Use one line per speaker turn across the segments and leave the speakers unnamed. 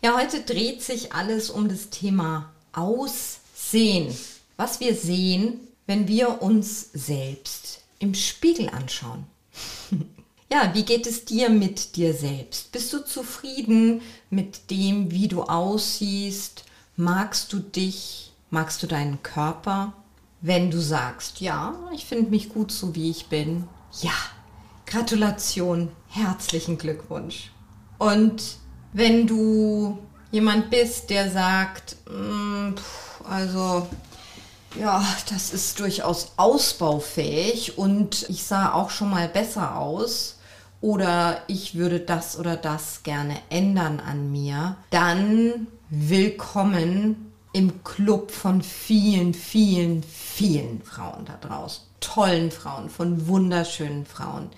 Ja, heute dreht sich alles um das Thema Aussehen. Was wir sehen, wenn wir uns selbst im Spiegel anschauen. ja, wie geht es dir mit dir selbst? Bist du zufrieden mit dem, wie du aussiehst? Magst du dich? Magst du deinen Körper? Wenn du sagst, ja, ich finde mich gut so, wie ich bin. Ja, Gratulation, herzlichen Glückwunsch. Und wenn du jemand bist, der sagt, mm, also ja, das ist durchaus ausbaufähig und ich sah auch schon mal besser aus oder ich würde das oder das gerne ändern an mir, dann willkommen im Club von vielen, vielen, vielen Frauen da draußen. Tollen Frauen, von wunderschönen Frauen,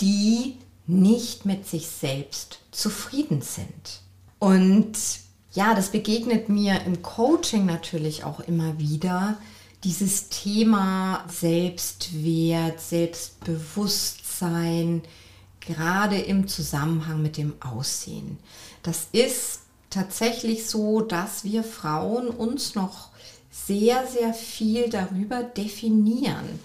die nicht mit sich selbst zufrieden sind. Und ja, das begegnet mir im Coaching natürlich auch immer wieder. Dieses Thema Selbstwert, Selbstbewusstsein, gerade im Zusammenhang mit dem Aussehen. Das ist tatsächlich so, dass wir Frauen uns noch sehr, sehr viel darüber definieren.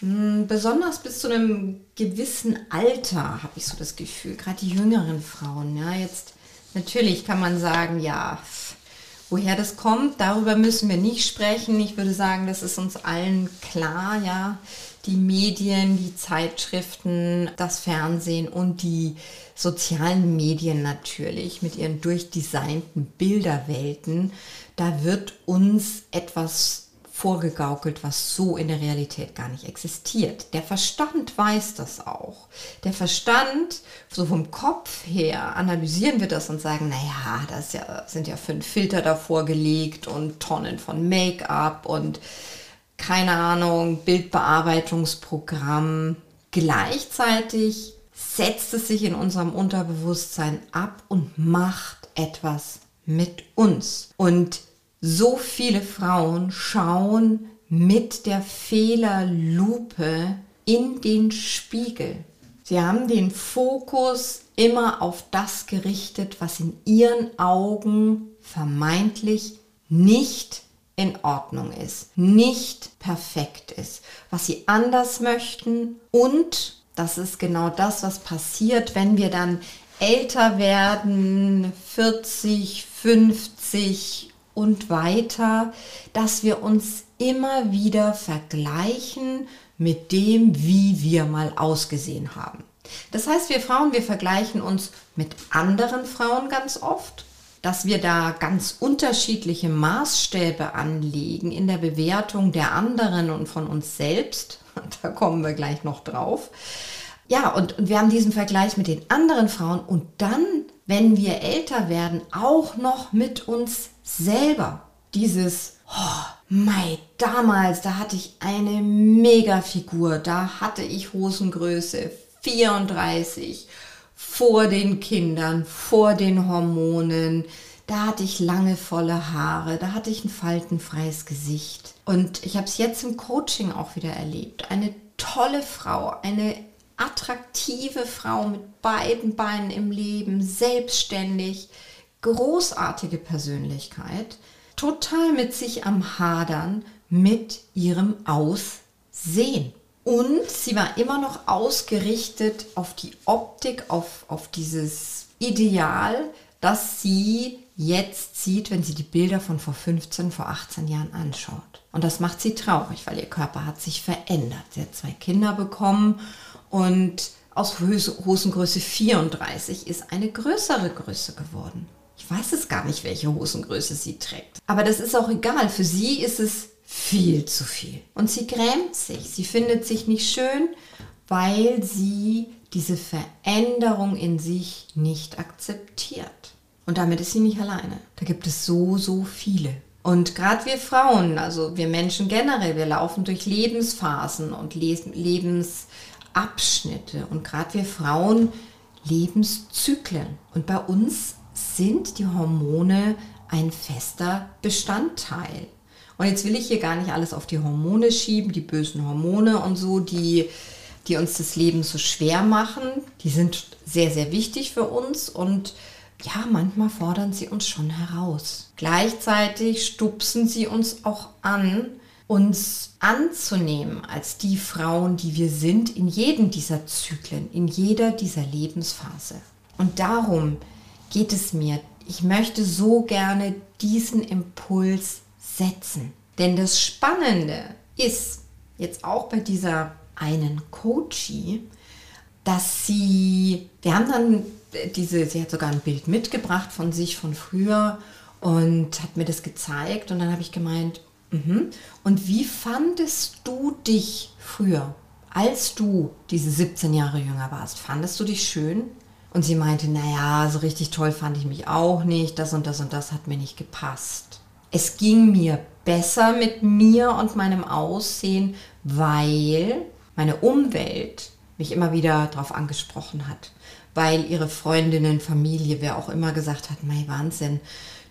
Hm, besonders bis zu einem gewissen Alter habe ich so das Gefühl, gerade die jüngeren Frauen. Ja, jetzt natürlich kann man sagen, ja, woher das kommt, darüber müssen wir nicht sprechen. Ich würde sagen, das ist uns allen klar, ja. Die Medien, die Zeitschriften, das Fernsehen und die sozialen Medien natürlich mit ihren durchdesignten Bilderwelten, da wird uns etwas vorgegaukelt, was so in der Realität gar nicht existiert. Der Verstand weiß das auch. Der Verstand, so vom Kopf her, analysieren wir das und sagen, naja, da ja, sind ja fünf Filter davor gelegt und Tonnen von Make-up und keine Ahnung, Bildbearbeitungsprogramm. Gleichzeitig setzt es sich in unserem Unterbewusstsein ab und macht etwas mit uns. Und so viele Frauen schauen mit der Fehlerlupe in den Spiegel. Sie haben den Fokus immer auf das gerichtet, was in ihren Augen vermeintlich nicht in Ordnung ist, nicht perfekt ist, was sie anders möchten und das ist genau das, was passiert, wenn wir dann älter werden, 40, 50, und weiter, dass wir uns immer wieder vergleichen mit dem, wie wir mal ausgesehen haben. Das heißt, wir Frauen, wir vergleichen uns mit anderen Frauen ganz oft, dass wir da ganz unterschiedliche Maßstäbe anlegen in der Bewertung der anderen und von uns selbst. Da kommen wir gleich noch drauf. Ja, und, und wir haben diesen Vergleich mit den anderen Frauen und dann, wenn wir älter werden, auch noch mit uns selber dieses, oh, Mai, damals, da hatte ich eine Mega-Figur, da hatte ich Hosengröße 34 vor den Kindern, vor den Hormonen, da hatte ich lange volle Haare, da hatte ich ein faltenfreies Gesicht. Und ich habe es jetzt im Coaching auch wieder erlebt. Eine tolle Frau, eine attraktive Frau mit beiden Beinen im Leben, selbstständig, großartige Persönlichkeit, total mit sich am Hadern mit ihrem Aussehen. Und sie war immer noch ausgerichtet auf die Optik, auf, auf dieses Ideal, das sie jetzt sieht, wenn sie die Bilder von vor 15, vor 18 Jahren anschaut. Und das macht sie traurig, weil ihr Körper hat sich verändert. Sie hat zwei Kinder bekommen und aus Hosengröße 34 ist eine größere Größe geworden. Ich weiß es gar nicht, welche Hosengröße sie trägt. Aber das ist auch egal. Für sie ist es viel zu viel. Und sie grämt sich. Sie findet sich nicht schön, weil sie diese Veränderung in sich nicht akzeptiert. Und damit ist sie nicht alleine. Da gibt es so, so viele. Und gerade wir Frauen, also wir Menschen generell, wir laufen durch Lebensphasen und Lebensabschnitte. Und gerade wir Frauen Lebenszyklen. Und bei uns sind die Hormone ein fester Bestandteil. Und jetzt will ich hier gar nicht alles auf die Hormone schieben, die bösen Hormone und so, die, die uns das Leben so schwer machen. Die sind sehr, sehr wichtig für uns und ja, manchmal fordern sie uns schon heraus. Gleichzeitig stupsen sie uns auch an, uns anzunehmen als die Frauen, die wir sind, in jedem dieser Zyklen, in jeder dieser Lebensphase. Und darum geht es mir. Ich möchte so gerne diesen Impuls setzen. Denn das Spannende ist, jetzt auch bei dieser einen Coachie, dass sie, wir haben dann diese, sie hat sogar ein Bild mitgebracht von sich von früher und hat mir das gezeigt und dann habe ich gemeint, mh, und wie fandest du dich früher, als du diese 17 Jahre jünger warst? Fandest du dich schön? Und sie meinte, naja, so richtig toll fand ich mich auch nicht, das und das und das hat mir nicht gepasst. Es ging mir besser mit mir und meinem Aussehen, weil meine Umwelt mich immer wieder darauf angesprochen hat, weil ihre Freundinnen, Familie, wer auch immer gesagt hat, mein Wahnsinn,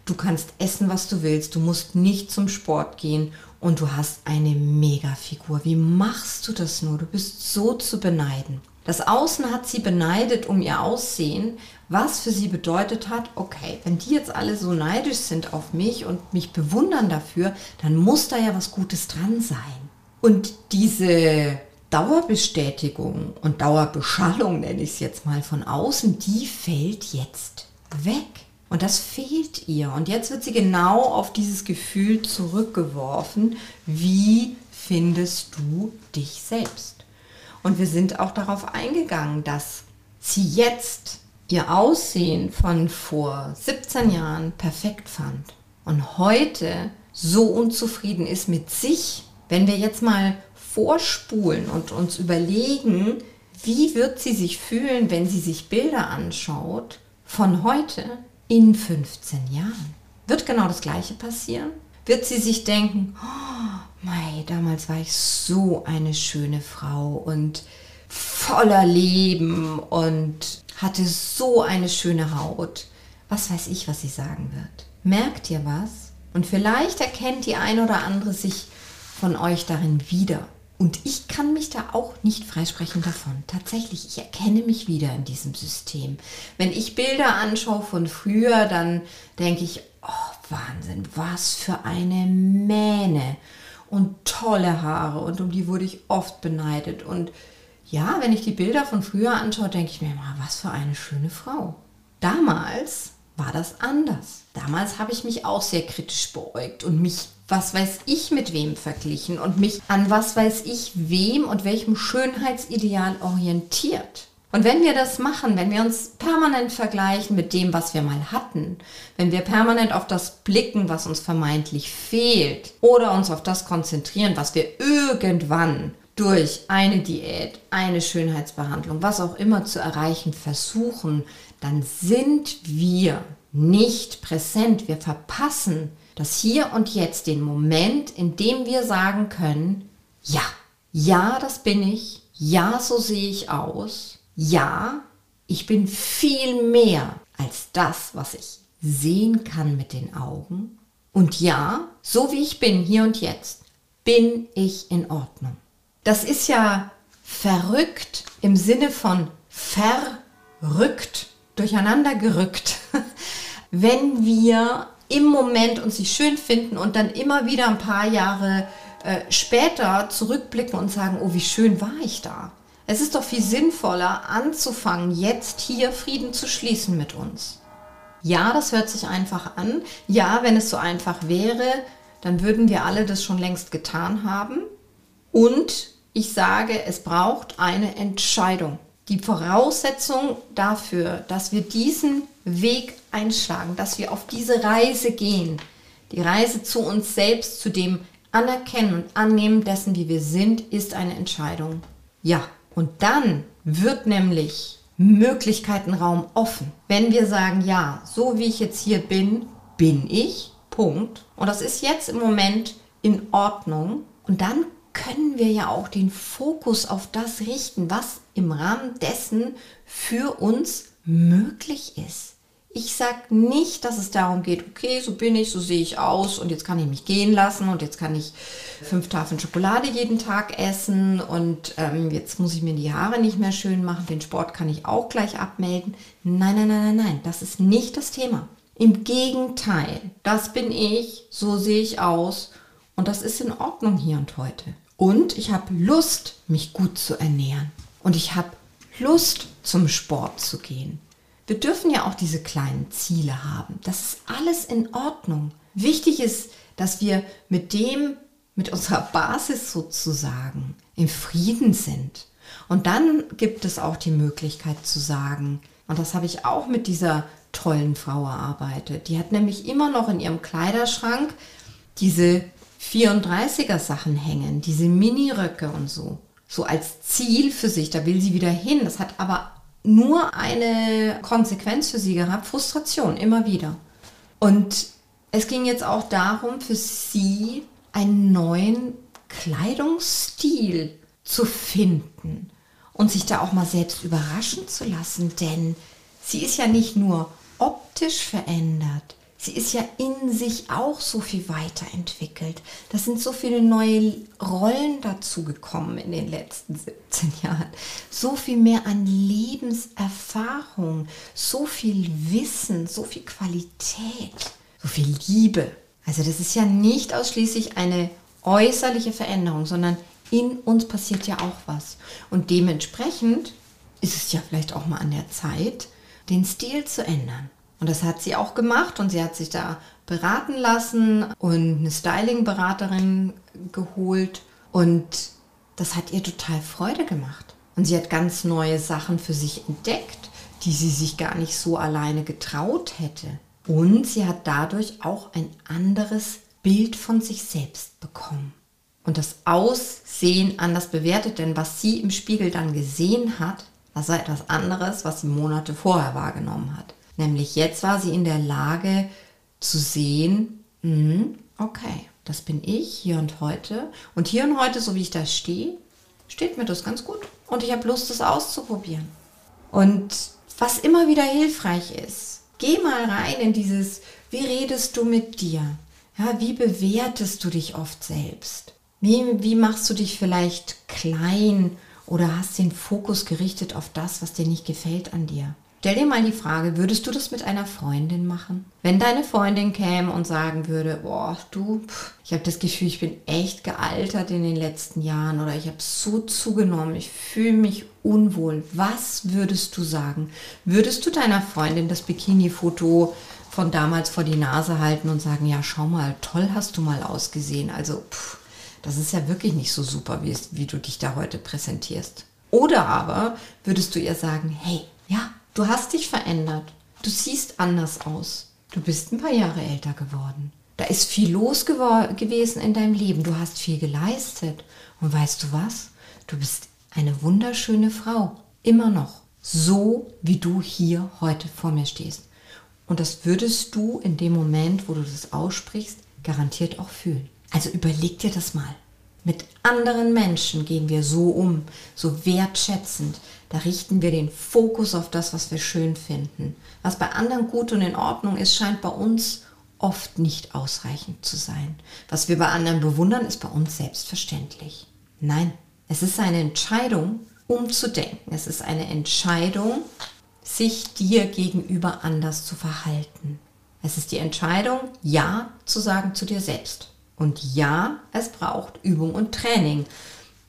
du kannst essen, was du willst, du musst nicht zum Sport gehen und du hast eine Mega-Figur. Wie machst du das nur? Du bist so zu beneiden. Das Außen hat sie beneidet um ihr Aussehen, was für sie bedeutet hat, okay, wenn die jetzt alle so neidisch sind auf mich und mich bewundern dafür, dann muss da ja was Gutes dran sein. Und diese Dauerbestätigung und Dauerbeschallung, nenne ich es jetzt mal von außen, die fällt jetzt weg. Und das fehlt ihr. Und jetzt wird sie genau auf dieses Gefühl zurückgeworfen, wie findest du dich selbst? Und wir sind auch darauf eingegangen, dass sie jetzt ihr Aussehen von vor 17 Jahren perfekt fand und heute so unzufrieden ist mit sich. Wenn wir jetzt mal vorspulen und uns überlegen, wie wird sie sich fühlen, wenn sie sich Bilder anschaut von heute in 15 Jahren? Wird genau das gleiche passieren? Wird sie sich denken, oh, mei, damals war ich so eine schöne Frau und voller Leben und hatte so eine schöne Haut. Was weiß ich, was sie sagen wird. Merkt ihr was? Und vielleicht erkennt die ein oder andere sich von euch darin wieder. Und ich kann mich da auch nicht freisprechen davon. Tatsächlich, ich erkenne mich wieder in diesem System. Wenn ich Bilder anschaue von früher, dann denke ich, oh Wahnsinn, was für eine Mähne und tolle Haare und um die wurde ich oft beneidet. Und ja, wenn ich die Bilder von früher anschaue, denke ich mir immer, was für eine schöne Frau. Damals war das anders. Damals habe ich mich auch sehr kritisch beäugt und mich was weiß ich mit wem verglichen und mich an was weiß ich wem und welchem Schönheitsideal orientiert. Und wenn wir das machen, wenn wir uns permanent vergleichen mit dem, was wir mal hatten, wenn wir permanent auf das blicken, was uns vermeintlich fehlt, oder uns auf das konzentrieren, was wir irgendwann durch eine Diät, eine Schönheitsbehandlung, was auch immer zu erreichen versuchen, dann sind wir nicht präsent. Wir verpassen das Hier und Jetzt, den Moment, in dem wir sagen können, ja, ja, das bin ich, ja, so sehe ich aus, ja, ich bin viel mehr als das, was ich sehen kann mit den Augen. Und ja, so wie ich bin, hier und jetzt, bin ich in Ordnung. Das ist ja verrückt im Sinne von verrückt, durcheinander gerückt, wenn wir im Moment uns nicht schön finden und dann immer wieder ein paar Jahre äh, später zurückblicken und sagen, oh, wie schön war ich da. Es ist doch viel sinnvoller, anzufangen, jetzt hier Frieden zu schließen mit uns. Ja, das hört sich einfach an. Ja, wenn es so einfach wäre, dann würden wir alle das schon längst getan haben. Und ich sage, es braucht eine Entscheidung. Die Voraussetzung dafür, dass wir diesen Weg einschlagen, dass wir auf diese Reise gehen, die Reise zu uns selbst, zu dem Anerkennen und Annehmen dessen, wie wir sind, ist eine Entscheidung. Ja, und dann wird nämlich Möglichkeitenraum offen. Wenn wir sagen, ja, so wie ich jetzt hier bin, bin ich, Punkt. Und das ist jetzt im Moment in Ordnung. Und dann können wir ja auch den Fokus auf das richten, was im Rahmen dessen für uns möglich ist. Ich sage nicht, dass es darum geht, okay, so bin ich, so sehe ich aus und jetzt kann ich mich gehen lassen und jetzt kann ich fünf Tafeln Schokolade jeden Tag essen und ähm, jetzt muss ich mir die Haare nicht mehr schön machen, den Sport kann ich auch gleich abmelden. Nein, nein, nein, nein, nein, das ist nicht das Thema. Im Gegenteil, das bin ich, so sehe ich aus und das ist in Ordnung hier und heute. Und ich habe Lust, mich gut zu ernähren und ich habe Lust, zum Sport zu gehen. Wir dürfen ja auch diese kleinen Ziele haben. Das ist alles in Ordnung. Wichtig ist, dass wir mit dem, mit unserer Basis sozusagen im Frieden sind. Und dann gibt es auch die Möglichkeit zu sagen, und das habe ich auch mit dieser tollen Frau erarbeitet. Die hat nämlich immer noch in ihrem Kleiderschrank diese 34er Sachen hängen, diese Miniröcke und so. So als Ziel für sich, da will sie wieder hin. Das hat aber nur eine Konsequenz für sie gehabt, Frustration, immer wieder. Und es ging jetzt auch darum, für sie einen neuen Kleidungsstil zu finden und sich da auch mal selbst überraschen zu lassen, denn sie ist ja nicht nur optisch verändert, sie ist ja in sich auch so viel weiterentwickelt. Das sind so viele neue Rollen dazu gekommen in den letzten 17 Jahren. So viel mehr an Lebenserfahrung, so viel Wissen, so viel Qualität, so viel Liebe. Also das ist ja nicht ausschließlich eine äußerliche Veränderung, sondern in uns passiert ja auch was. Und dementsprechend ist es ja vielleicht auch mal an der Zeit, den Stil zu ändern. Und das hat sie auch gemacht und sie hat sich da beraten lassen und eine Styling-Beraterin geholt und das hat ihr total Freude gemacht. Und sie hat ganz neue Sachen für sich entdeckt, die sie sich gar nicht so alleine getraut hätte. Und sie hat dadurch auch ein anderes Bild von sich selbst bekommen. Und das Aussehen anders bewertet, denn was sie im Spiegel dann gesehen hat, das war etwas anderes, was sie Monate vorher wahrgenommen hat. Nämlich jetzt war sie in der Lage zu sehen, mh, okay, das bin ich hier und heute. Und hier und heute, so wie ich da stehe, steht mir das ganz gut. Und ich habe Lust, das auszuprobieren. Und was immer wieder hilfreich ist, geh mal rein in dieses, wie redest du mit dir? Ja, wie bewertest du dich oft selbst? Wie, wie machst du dich vielleicht klein oder hast den Fokus gerichtet auf das, was dir nicht gefällt an dir? Stell dir mal die Frage, würdest du das mit einer Freundin machen? Wenn deine Freundin käme und sagen würde, boah, du, ich habe das Gefühl, ich bin echt gealtert in den letzten Jahren oder ich habe so zugenommen, ich fühle mich unwohl. Was würdest du sagen? Würdest du deiner Freundin das Bikini-Foto von damals vor die Nase halten und sagen, ja, schau mal, toll hast du mal ausgesehen. Also, pff, das ist ja wirklich nicht so super, wie, es, wie du dich da heute präsentierst. Oder aber würdest du ihr sagen, hey, ja, Du hast dich verändert. Du siehst anders aus. Du bist ein paar Jahre älter geworden. Da ist viel los gewesen in deinem Leben. Du hast viel geleistet. Und weißt du was? Du bist eine wunderschöne Frau. Immer noch. So wie du hier heute vor mir stehst. Und das würdest du in dem Moment, wo du das aussprichst, garantiert auch fühlen. Also überleg dir das mal. Mit anderen Menschen gehen wir so um, so wertschätzend. Da richten wir den Fokus auf das, was wir schön finden. Was bei anderen gut und in Ordnung ist, scheint bei uns oft nicht ausreichend zu sein. Was wir bei anderen bewundern, ist bei uns selbstverständlich. Nein, es ist eine Entscheidung, umzudenken. Es ist eine Entscheidung, sich dir gegenüber anders zu verhalten. Es ist die Entscheidung, Ja zu sagen zu dir selbst. Und ja, es braucht Übung und Training.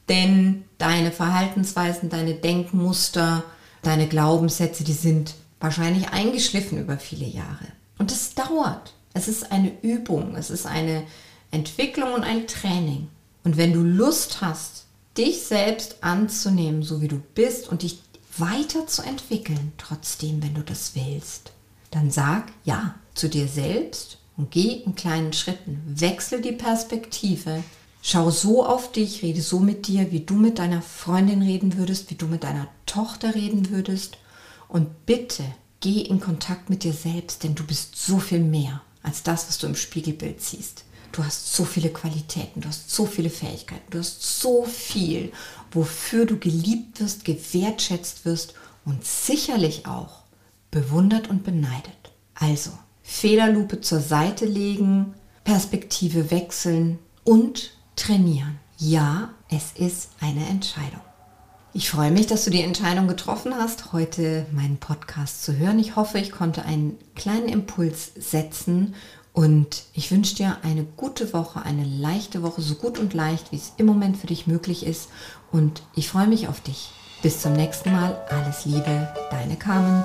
Denn deine Verhaltensweisen, deine Denkmuster, deine Glaubenssätze, die sind wahrscheinlich eingeschliffen über viele Jahre. Und es dauert. Es ist eine Übung, es ist eine Entwicklung und ein Training. Und wenn du Lust hast, dich selbst anzunehmen, so wie du bist und dich weiterzuentwickeln, trotzdem, wenn du das willst, dann sag ja zu dir selbst und geh in kleinen Schritten. Wechsel die Perspektive. Schau so auf dich, rede so mit dir, wie du mit deiner Freundin reden würdest, wie du mit deiner Tochter reden würdest Und bitte geh in Kontakt mit dir selbst, denn du bist so viel mehr als das, was du im Spiegelbild siehst. Du hast so viele Qualitäten, du hast so viele Fähigkeiten, du hast so viel, wofür du geliebt wirst, gewertschätzt wirst und sicherlich auch bewundert und beneidet. Also, Fehlerlupe zur Seite legen, Perspektive wechseln und trainieren. Ja, es ist eine Entscheidung. Ich freue mich, dass du die Entscheidung getroffen hast, heute meinen Podcast zu hören. Ich hoffe, ich konnte einen kleinen Impuls setzen und ich wünsche dir eine gute Woche, eine leichte Woche, so gut und leicht, wie es im Moment für dich möglich ist. Und ich freue mich auf dich. Bis zum nächsten Mal. Alles Liebe, deine Carmen.